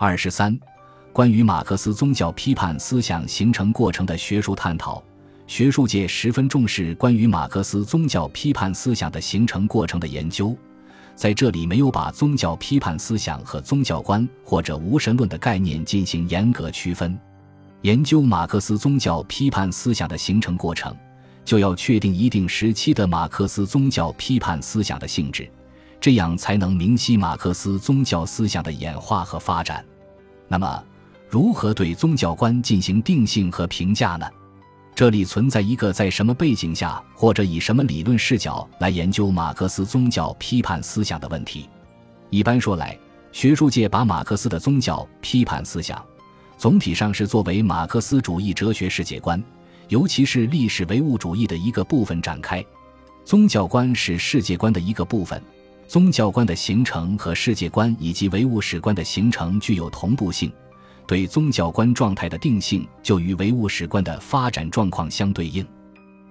二十三，关于马克思宗教批判思想形成过程的学术探讨。学术界十分重视关于马克思宗教批判思想的形成过程的研究，在这里没有把宗教批判思想和宗教观或者无神论的概念进行严格区分。研究马克思宗教批判思想的形成过程，就要确定一定时期的马克思宗教批判思想的性质，这样才能明晰马克思宗教思想的演化和发展。那么，如何对宗教观进行定性和评价呢？这里存在一个在什么背景下或者以什么理论视角来研究马克思宗教批判思想的问题。一般说来，学术界把马克思的宗教批判思想，总体上是作为马克思主义哲学世界观，尤其是历史唯物主义的一个部分展开。宗教观是世界观的一个部分，宗教观的形成和世界观以及唯物史观的形成具有同步性。对宗教观状态的定性就与唯物史观的发展状况相对应。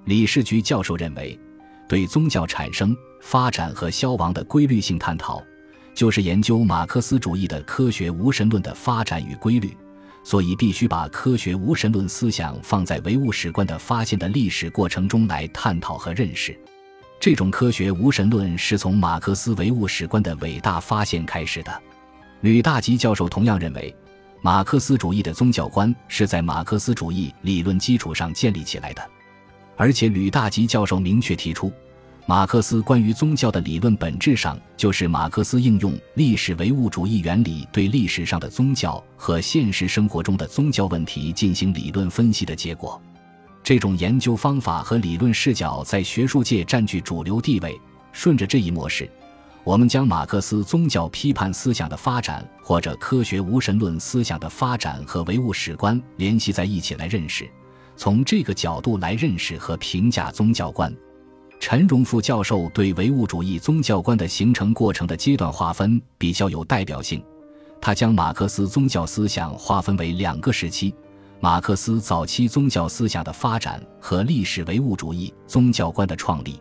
李士菊教授认为，对宗教产生、发展和消亡的规律性探讨，就是研究马克思主义的科学无神论的发展与规律。所以，必须把科学无神论思想放在唯物史观的发现的历史过程中来探讨和认识。这种科学无神论是从马克思唯物史观的伟大发现开始的。吕大吉教授同样认为。马克思主义的宗教观是在马克思主义理论基础上建立起来的，而且吕大吉教授明确提出，马克思关于宗教的理论本质上就是马克思应用历史唯物主义原理对历史上的宗教和现实生活中的宗教问题进行理论分析的结果。这种研究方法和理论视角在学术界占据主流地位。顺着这一模式。我们将马克思宗教批判思想的发展，或者科学无神论思想的发展和唯物史观联系在一起来认识，从这个角度来认识和评价宗教观。陈荣富教授对唯物主义宗教观的形成过程的阶段划分比较有代表性，他将马克思宗教思想划分为两个时期：马克思早期宗教思想的发展和历史唯物主义宗教观的创立。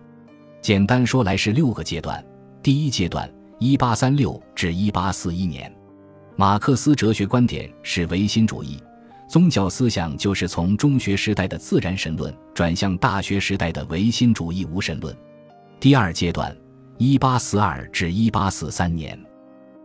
简单说来是六个阶段。第一阶段，一八三六至一八四一年，马克思哲学观点是唯心主义，宗教思想就是从中学时代的自然神论转向大学时代的唯心主义无神论。第二阶段，一八四二至一八四三年，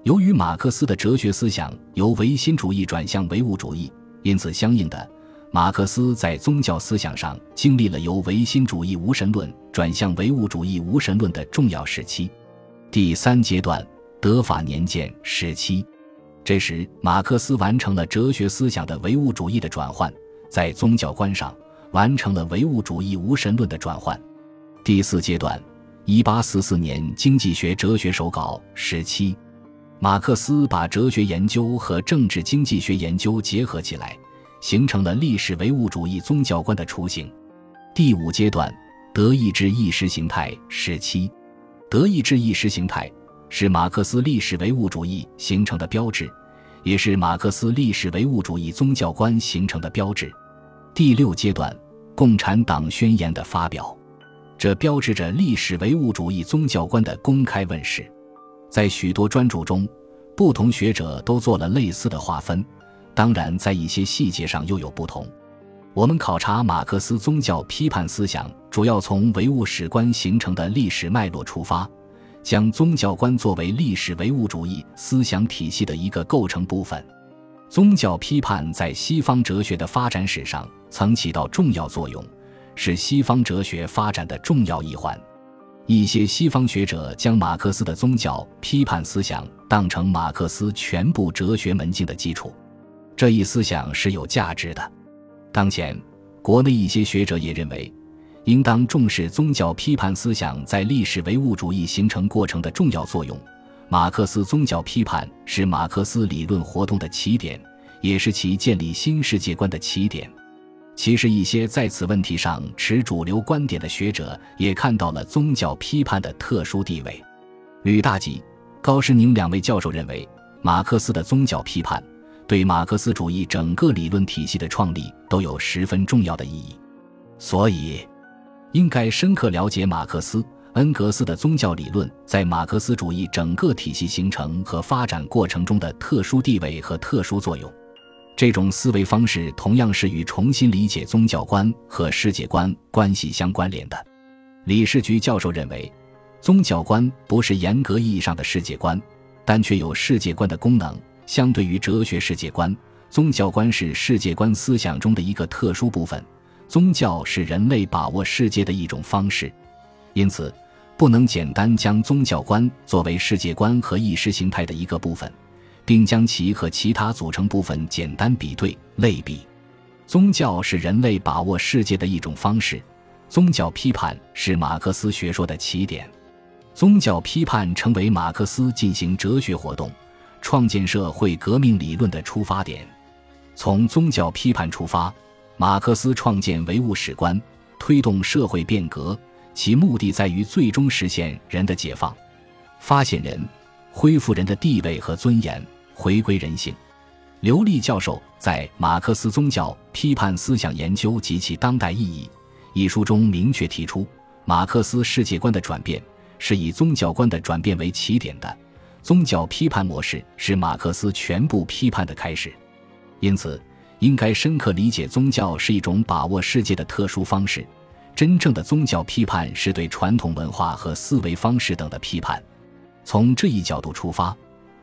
由于马克思的哲学思想由唯心主义转向唯物主义，因此相应的，马克思在宗教思想上经历了由唯心主义无神论转向唯物主义无神论的重要时期。第三阶段，德法年鉴时期，这时马克思完成了哲学思想的唯物主义的转换，在宗教观上完成了唯物主义无神论的转换。第四阶段，一八四四年经济学哲学手稿时期，马克思把哲学研究和政治经济学研究结合起来，形成了历史唯物主义宗教观的雏形。第五阶段，德意志意识形态时期。德意志意识形态是马克思历史唯物主义形成的标志，也是马克思历史唯物主义宗教观形成的标志。第六阶段，共产党宣言的发表，这标志着历史唯物主义宗教观的公开问世。在许多专著中，不同学者都做了类似的划分，当然在一些细节上又有不同。我们考察马克思宗教批判思想，主要从唯物史观形成的历史脉络出发，将宗教观作为历史唯物主义思想体系的一个构成部分。宗教批判在西方哲学的发展史上曾起到重要作用，是西方哲学发展的重要一环。一些西方学者将马克思的宗教批判思想当成马克思全部哲学门径的基础，这一思想是有价值的。当前，国内一些学者也认为，应当重视宗教批判思想在历史唯物主义形成过程的重要作用。马克思宗教批判是马克思理论活动的起点，也是其建立新世界观的起点。其实，一些在此问题上持主流观点的学者也看到了宗教批判的特殊地位。吕大吉、高士宁两位教授认为，马克思的宗教批判。对马克思主义整个理论体系的创立都有十分重要的意义，所以应该深刻了解马克思，恩格斯的宗教理论在马克思主义整个体系形成和发展过程中的特殊地位和特殊作用。这种思维方式同样是与重新理解宗教观和世界观关系相关联的。李士菊教授认为，宗教观不是严格意义上的世界观，但却有世界观的功能。相对于哲学世界观，宗教观是世界观思想中的一个特殊部分。宗教是人类把握世界的一种方式，因此不能简单将宗教观作为世界观和意识形态的一个部分，并将其和其他组成部分简单比对类比。宗教是人类把握世界的一种方式。宗教批判是马克思学说的起点，宗教批判成为马克思进行哲学活动、创建社会革命理论的出发点。从宗教批判出发。马克思创建唯物史观，推动社会变革，其目的在于最终实现人的解放，发现人，恢复人的地位和尊严，回归人性。刘立教授在《马克思宗教批判思想研究及其当代意义》一书中明确提出，马克思世界观的转变是以宗教观的转变为起点的，宗教批判模式是马克思全部批判的开始，因此。应该深刻理解，宗教是一种把握世界的特殊方式。真正的宗教批判是对传统文化和思维方式等的批判。从这一角度出发，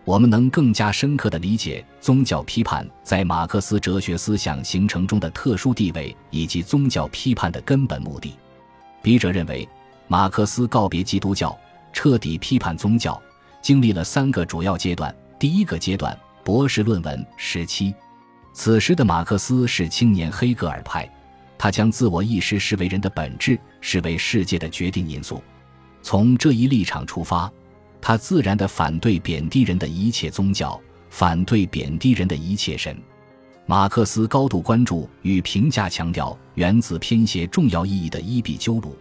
我们能更加深刻地理解宗教批判在马克思哲学思想形成中的特殊地位，以及宗教批判的根本目的。笔者认为，马克思告别基督教，彻底批判宗教，经历了三个主要阶段。第一个阶段，博士论文时期。此时的马克思是青年黑格尔派，他将自我意识视为人的本质，视为世界的决定因素。从这一立场出发，他自然地反对贬低人的一切宗教，反对贬低人的一切神。马克思高度关注与评价强调原子偏斜重要意义的伊壁鸠鲁，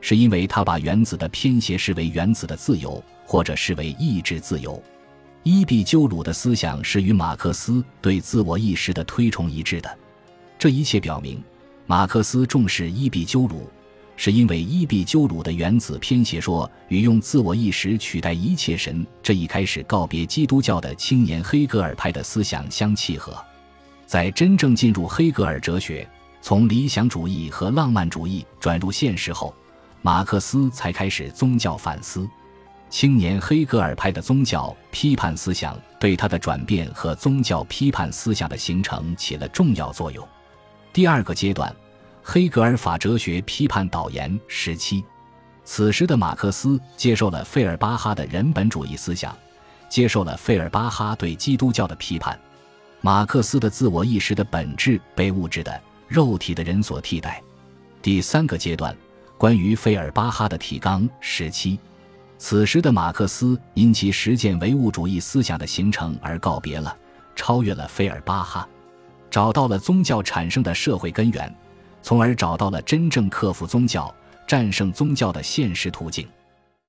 是因为他把原子的偏斜视为原子的自由，或者视为意志自由。伊壁鸠鲁的思想是与马克思对自我意识的推崇一致的，这一切表明，马克思重视伊壁鸠鲁，是因为伊壁鸠鲁的原子偏斜说与用自我意识取代一切神这一开始告别基督教的青年黑格尔派的思想相契合。在真正进入黑格尔哲学，从理想主义和浪漫主义转入现实后，马克思才开始宗教反思。青年黑格尔派的宗教批判思想对他的转变和宗教批判思想的形成起了重要作用。第二个阶段，黑格尔法哲学批判导言时期，此时的马克思接受了费尔巴哈的人本主义思想，接受了费尔巴哈对基督教的批判。马克思的自我意识的本质被物质的肉体的人所替代。第三个阶段，关于费尔巴哈的提纲时期。此时的马克思因其实践唯物主义思想的形成而告别了，超越了费尔巴哈，找到了宗教产生的社会根源，从而找到了真正克服宗教、战胜宗教的现实途径。